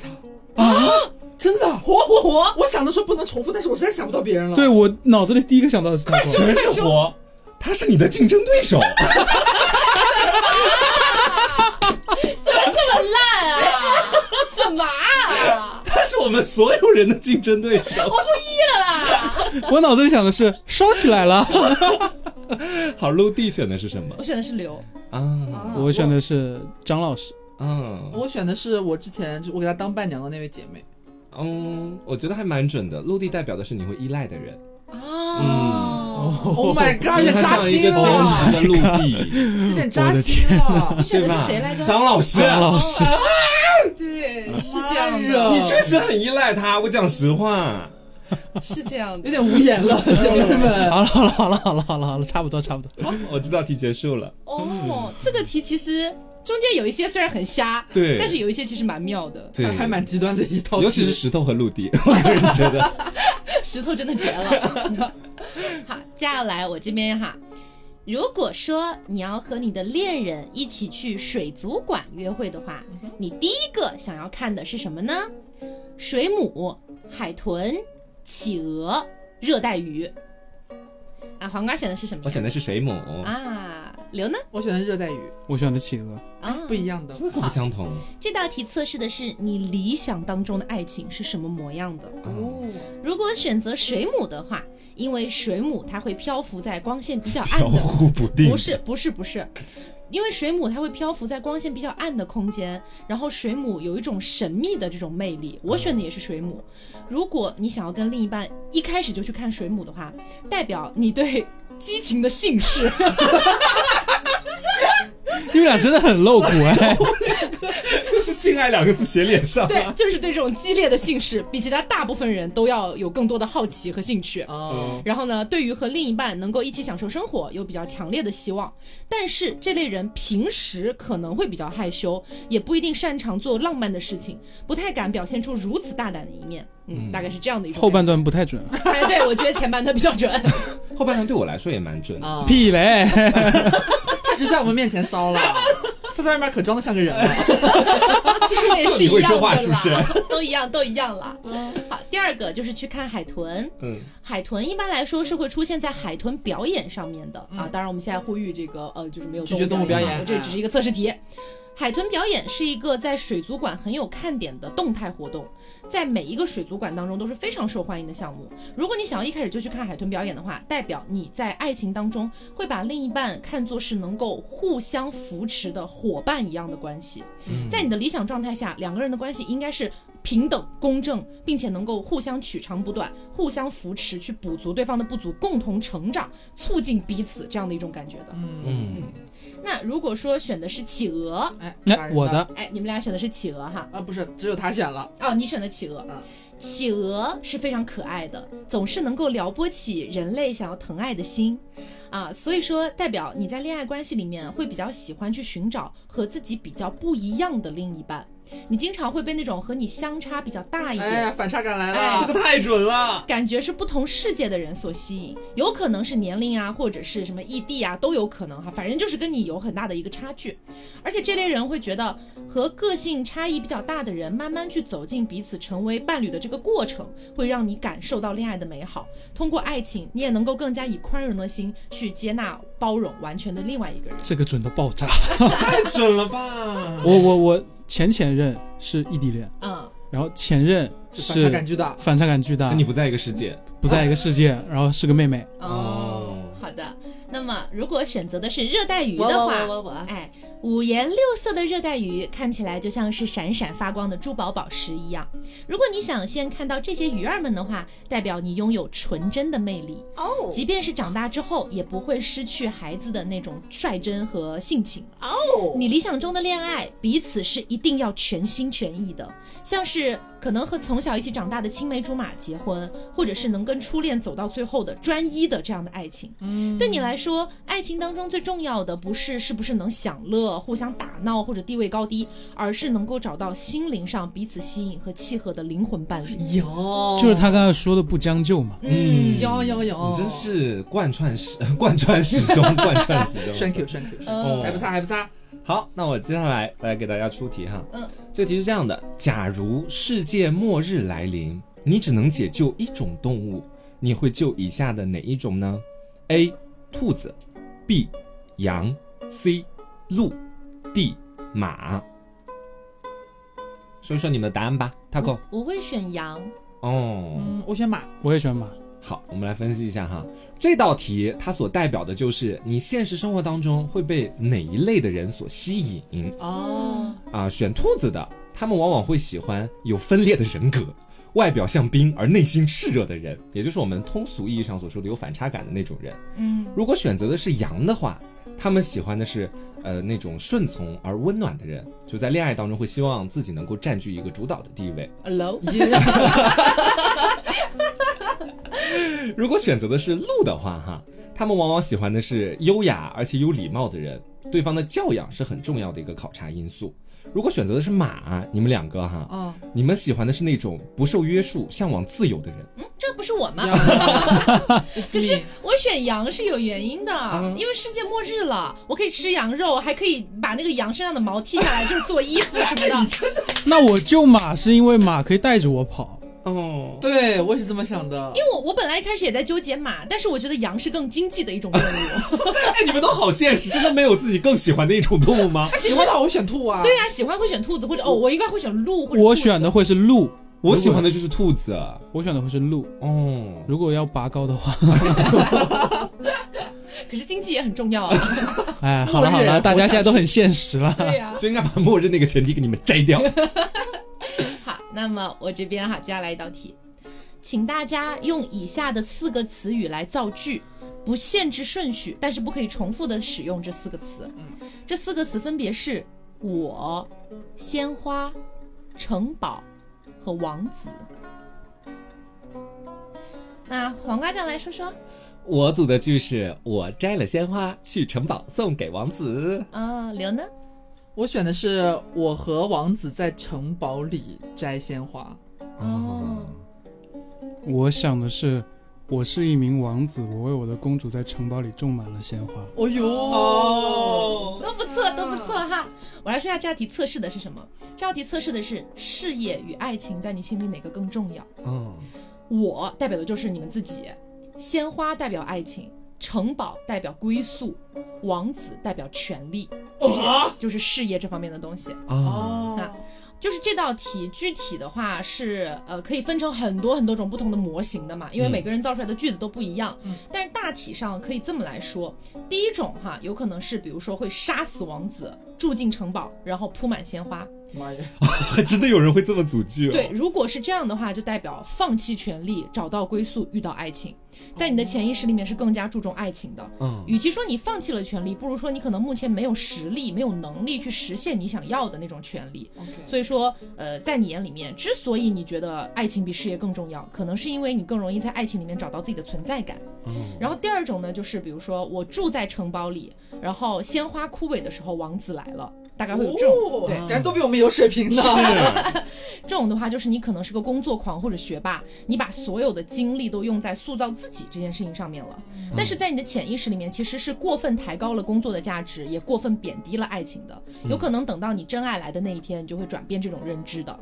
他啊，真的。火火火。我想的说不能重复，但是我实在想不到别人了。对我脑子里第一个想到的是他。全是火，他是你的竞争对手。怎么这么烂啊？什么啊？他是我们所有人的竞争对手。我不依了啦！我脑子里想的是烧起来了。好，陆地选的是什么我选的是刘，啊？啊我选的是张老师。嗯我选的是我之前就我给他当伴娘的那位姐妹。嗯，我觉得还蛮准的。陆地代表的是你会依赖的人，啊，Oh my god，有点扎心了，实的陆地，有点扎心了你。选的是谁来？着？张老师，张老师，对，是这样的，你确实很依赖他。我讲实话，是这样的。有点无言了，姐妹们。好了好了好了好了好了好了，差不多差不多。我知道题结束了。哦，这个题其实中间有一些虽然很瞎，对但是有一些其实蛮妙的。对，还蛮极端的一套，尤其是石头和陆地，我个人觉得。石头真的绝了。好，接下来我这边哈，如果说你要和你的恋人一起去水族馆约会的话，你第一个想要看的是什么呢？水母、海豚、企鹅、热带鱼。啊，黄瓜选的是什么？我选的是水母，啊，刘呢？我选的是热带鱼，我选的企鹅。啊，不一样的。真的不相同。这道题测试的是你理想当中的爱情是什么模样的。哦，如果选择水母的话，因为水母它会漂浮在光线比较暗飘的，忽不定。不是不是不是，因为水母它会漂浮在光线比较暗的空间，然后水母有一种神秘的这种魅力。我选的也是水母。如果你想要跟另一半一开始就去看水母的话，代表你对激情的姓氏 你们俩真的很露骨哎。就是“性爱”两个字写脸上、对，就是对这种激烈的性事，比其他大部分人都要有更多的好奇和兴趣。哦，然后呢，对于和另一半能够一起享受生活有比较强烈的希望，但是这类人平时可能会比较害羞，也不一定擅长做浪漫的事情，不太敢表现出如此大胆的一面。嗯，大概是这样的一种后半段不太准。觉。哎，对我觉得前半段比较准。后半段对我来说也蛮准的。啊，屁嘞！他只在我们面前骚了，他在外面可装的像个人了。其实也是你会一样的说话是不是啦？都一样，都一样啦。好，第二个就是去看海豚。嗯，海豚一般来说是会出现在海豚表演上面的、啊。当然，我们现在呼吁这个呃，就是没有拒绝动物表表演啊这只是一个测试题。海豚表演是一个在水族馆很有看点的动态活动，在每一个水族馆当中都是非常受欢迎的项目。如果你想要一开始就去看海豚表演的话，代表你在爱情当中会把另一半看作是能够互相扶持的伙伴一样的关系。在你的理想状态下，两个人的关系应该是平等、公正，并且能够互相取长补短、互相扶持，去补足对方的不足，共同成长，促进彼此这样的一种感觉的。嗯嗯，那如果说选的是企鹅，哎，哎打人我的哎，你们俩选的是企鹅哈？啊，不是，只有他选了。哦，你选的企鹅嗯。企鹅是非常可爱的，总是能够撩拨起人类想要疼爱的心，啊，所以说代表你在恋爱关系里面会比较喜欢去寻找和自己比较不一样的另一半，你经常会被那种和你相差比较大一点，哎呀，反差感来哎了。这个太准了。感觉是不同世界的人所吸引，有可能是年龄啊，或者是什么异地啊，都有可能哈。反正就是跟你有很大的一个差距，而且这类人会觉得和个性差异比较大的人慢慢去走进彼此，成为伴侣的这个过程，会让你感受到恋爱的美好。通过爱情，你也能够更加以宽容的心去接纳、包容完全的另外一个人。这个准的爆炸。太准了吧！我我我前前任是异地恋，嗯，然后前任是反差感巨大。反差感巨大跟，你不在一个世界。不在一个世界，然后是个妹妹。哦哦，好的。那么如果选择的是热带鱼的我话，我我我我哎，五颜六色的热带鱼看起来就像是闪闪发光的珠宝宝石一样。如果你想先看到这些鱼儿们的话，代表你拥有纯真的魅力，哦即便是长大之后，也不会失去孩子的那种率真和性情。哦，你理想中的恋爱，彼此是一定要全心全意的，像是可能和从小一起长大的青梅竹马结婚，或者是能跟初恋走到最后的专一的这样的爱情。嗯，对你来说，爱情当中最重要的不是是不是能享乐、互相打闹或者地位高低，而是能够找到心灵上彼此吸引和契合的灵魂伴侣。有，就是他刚才说的不将就嘛。嗯，有有有，你真是贯穿始 贯穿始终，贯穿始终。，thank you thank you，嗯还不差还不差。好，那我接下来来给大家出题哈。嗯，这个题是这样的：假如世界末日来临，你只能解救一种动物，你会救以下的哪一种呢？A. 兔子，B. 羊，C. 鹿地马。说一说你们的答案吧，Taco。我会选羊。哦，嗯，我选马。我也选马。好，我们来分析一下哈，这道题它所代表的就是你现实生活当中会被哪一类的人所吸引哦，啊？选兔子的，他们往往会喜欢有分裂的人格，外表像冰而内心炽热的人，也就是我们通俗意义上所说的有反差感的那种人。嗯，如果选择的是羊的话，他们喜欢的是呃那种顺从而温暖的人，就在恋爱当中会希望自己能够占据一个主导的地位。Hello，如果选择的是鹿的话，哈，他们往往喜欢的是优雅而且有礼貌的人，对方的教养是很重要的一个考察因素。如果选择的是马，你们两个哈，哦，你们喜欢的是那种不受约束、向往自由的人。嗯，这不是我吗？可可是我选羊是有原因的，因为世界末日了，我可以吃羊肉，还可以把那个羊身上的毛剃下来，就是做衣服什么的。那我救马是因为马可以带着我跑。哦，对我也是这么想的。因为我我本来一开始也在纠结马，但是我觉得羊是更经济的一种动物。哎，你们都好现实，真的没有自己更喜欢的一种动物吗？喜欢的话我选兔啊。对呀、喜欢会选兔子，或者哦，我应该会选鹿，或者兔子我选的会是鹿，我喜欢的就是兔子。我选的会是鹿。哦，如果要拔高的话，可是经济也很重要啊。哎，好了好了，大家现在都很现实了。对呀、就应该把默认那个前提给你们摘掉。好，那么我这边哈，接下来一道题，请大家用以下的四个词语来造句，不限制顺序，但是不可以重复的使用这四个词。嗯这四个词分别是我、鲜花、城堡和王子。那黄瓜酱来说说，我组的句是我摘了鲜花去城堡送给王子。啊，刘呢？我选的是我和王子在城堡里摘鲜花。哦，我想的是，我是一名王子，我为我的公主在城堡里种满了鲜花。哦呦，哦，那不错，都不错哈。我来说一下这道题测试的是什么？这道题测试的是事业与爱情在你心里哪个更重要？嗯，我代表的就是你们自己，鲜花代表爱情，城堡代表归宿，王子代表权力，其实就是事业这方面的东西。哦，那就是这道题具体的话是呃可以分成很多很多种不同的模型的嘛，因为嗯每个人造出来的句子都不一样。嗯但是大体上可以这么来说，第一种哈有可能是比如说会杀死王子，住进城堡，然后铺满鲜花。妈呀！还 真的有人会这么组句哦。对，，如果是这样的话，就代表放弃权利，找到归宿，遇到爱情。在你的潜意识里面是更加注重爱情的。嗯，与其说你放弃了权利，不如说你可能目前没有实力、没有能力去实现你想要的那种权利。所以说，呃，在你眼里面，之所以你觉得爱情比事业更重要，可能是因为你更容易在爱情里面找到自己的存在感。然后第二种呢，就是比如说我住在城堡里，然后鲜花枯萎的时候，王子来了，大概会有这种、哦对。感觉都比我们有水平呢。这种的话，就是你可能是个工作狂或者学霸，你把所有的精力都用在塑造自己这件事情上面了。但是在你的潜意识里面，其实是过分抬高了工作的价值，也过分贬低了爱情的。有可能等到你真爱来的那一天，你就会转变这种认知的。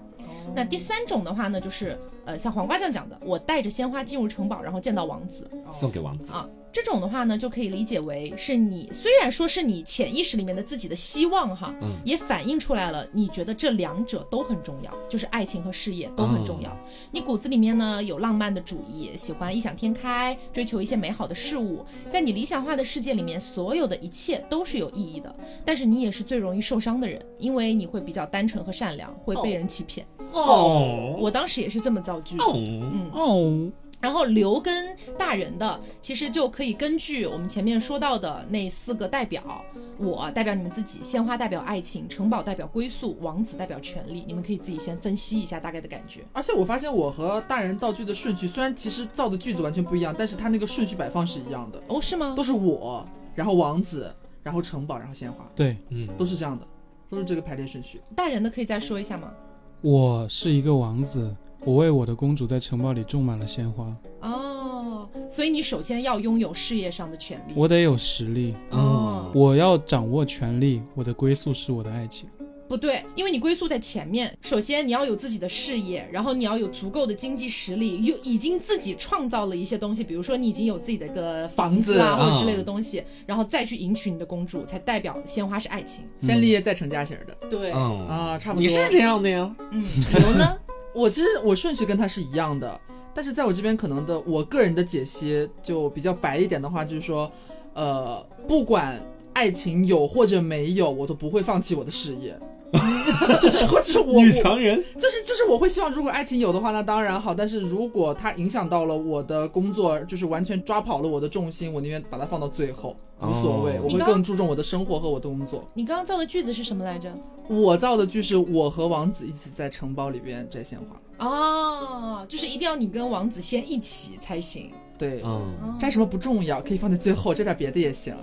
那第三种的话呢，就是呃，像黄瓜酱讲的，我带着鲜花进入城堡，然后见到王子。送给王子。啊，这种的话呢，就可以理解为是你虽然说是你潜意识里面的自己的希望哈，嗯也反映出来了，你觉得这两者都很重要，就是爱情和事业都很重要。你骨子里面呢有浪漫的主义，喜欢异想天开，追求一些美好的事物，在你理想化的世界里面，所有的一切都是有意义的。但是你也是最容易受伤的人，因为你会比较单纯和善良，会被人欺骗。哦我当时也是这么造句。哦，嗯，哦，然后留跟大人的，其实就可以根据我们前面说到的那四个代表，我代表你们自己，鲜花代表爱情，城堡代表归宿，王子代表权力，你们可以自己先分析一下大概的感觉。而且我发现我和大人造句的顺序，虽然其实造的句子完全不一样，但是它那个顺序摆放是一样的，哦，是吗？都是我，然后王子，然后城堡，然后鲜花，对嗯，都是这样的，都是这个排列顺序。大人的可以再说一下吗？我是一个王子，我为我的公主在城堡里种满了鲜花，哦，所以你首先要拥有事业上的权利。我得有实力，哦，我要掌握权力，我的归宿是我的爱情。不对，因为你归宿在前面。首先你要有自己的事业，然后你要有足够的经济实力，有已经自己创造了一些东西，比如说你已经有自己的一个房子啊房子或者之类的东西，然后再去迎娶你的公主，才代表鲜花是爱情。先立业再成家型的、对，嗯啊，差不多。你是这样的呀？嗯，牛呢？我其实我顺序跟他是一样的，但是在我这边可能的我个人的解析就比较白一点的话，就是说，呃，不管爱情有或者没有，我都不会放弃我的事业。就是或者是我女强人，就是就是我会希望，如果爱情有的话，那当然好。但是如果它影响到了我的工作，就是完全抓跑了我的重心，我宁愿把它放到最后，无所谓。哦我会更注重我的生活和我的工作。你刚刚造的句子是什么来着？我造的句是我和王子一起在城堡里边摘鲜花。哦，就是一定要你跟王子先一起才行。对，嗯，摘什么不重要，可以放在最后，摘点别的也行，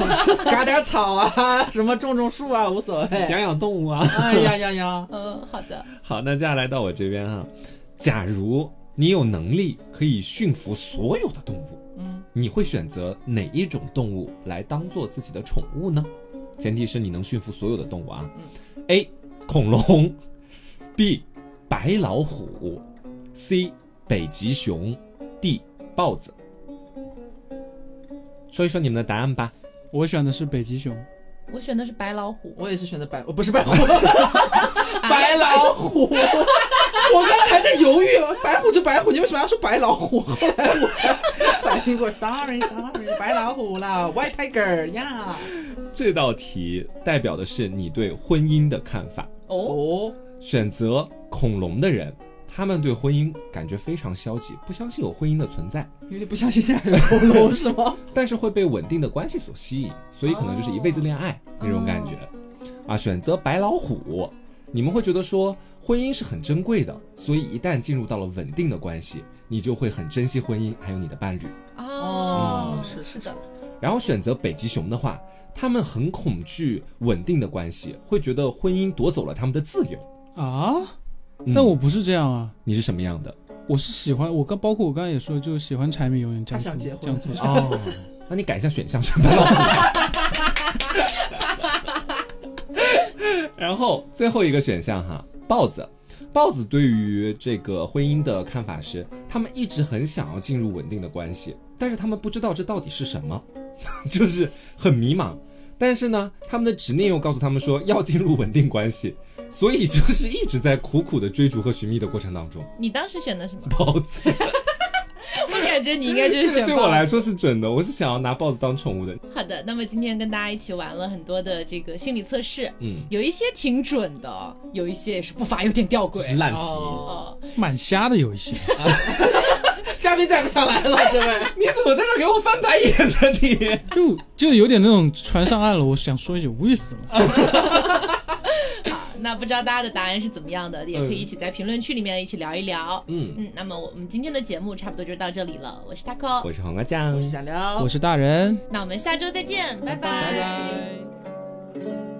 嘎点草啊，什么种种树啊，无所谓。养养动物啊。哎呀呀呀！嗯，好的。好，那接下来到我这边哈，假如你有能力可以驯服所有的动物，嗯，你会选择哪一种动物来当做自己的宠物呢？前提是你能驯服所有的动物啊。嗯 A. 恐龙，B. 白老虎，C. 北极熊.豹子。说一说你们的答案吧。我选的是北极熊，我选的是白老虎。我也是选的白，我，不是白虎，白老虎。我刚才还在犹豫，白虎就白虎，你为什么要说白老虎？后来 我才反应过来，sorry sorry，白老虎啦，white tiger 呀。这道题代表的是你对婚姻的看法。哦，哦，选择恐龙的人，他们对婚姻感觉非常消极，不相信有婚姻的存在，有点不相信现在有恐龙是吗？但是会被稳定的关系所吸引，所以可能就是一辈子恋爱那种感觉。啊，选择白老虎，你们会觉得说婚姻是很珍贵的，所以一旦进入到了稳定的关系，你就会很珍惜婚姻，还有你的伴侣。哦，嗯是是的。然后选择北极熊的话，他们很恐惧稳定的关系，会觉得婚姻夺走了他们的自由。啊，嗯但我不是这样啊，你是什么样的？我是喜欢我刚包括我刚才也说，就是喜欢柴米油盐酱醋酱醋茶。哦，那你改一下选项，选白老虎。然后最后一个选项哈，豹子。豹子对于这个婚姻的看法是，他们一直很想要进入稳定的关系，但是他们不知道这到底是什么，就是很迷茫。但是呢，他们的执念又告诉他们说要进入稳定关系，所以就是一直在苦苦的追逐和寻觅的过程当中。你当时选的什么？包子，我感觉你应该就是选。对我来说是准的，我是想要拿豹子当宠物的。好的，那么今天跟大家一起玩了很多的这个心理测试，嗯，有一些挺准的，有一些也是不乏有点吊诡。烂题。哦，哦，蛮瞎的有一些，嘉宾再不上来了，这位。你怎么在这给我翻白眼呢？你就就有点那种船上岸了。我想说一句，无语死了。那不知道大家的答案是怎么样的，也可以一起在评论区里面一起聊一聊。嗯，嗯，那么我们今天的节目差不多就到这里了。我是 taco，我是黄瓜酱，我是小刘，我是大人，那我们下周再见，拜拜拜拜。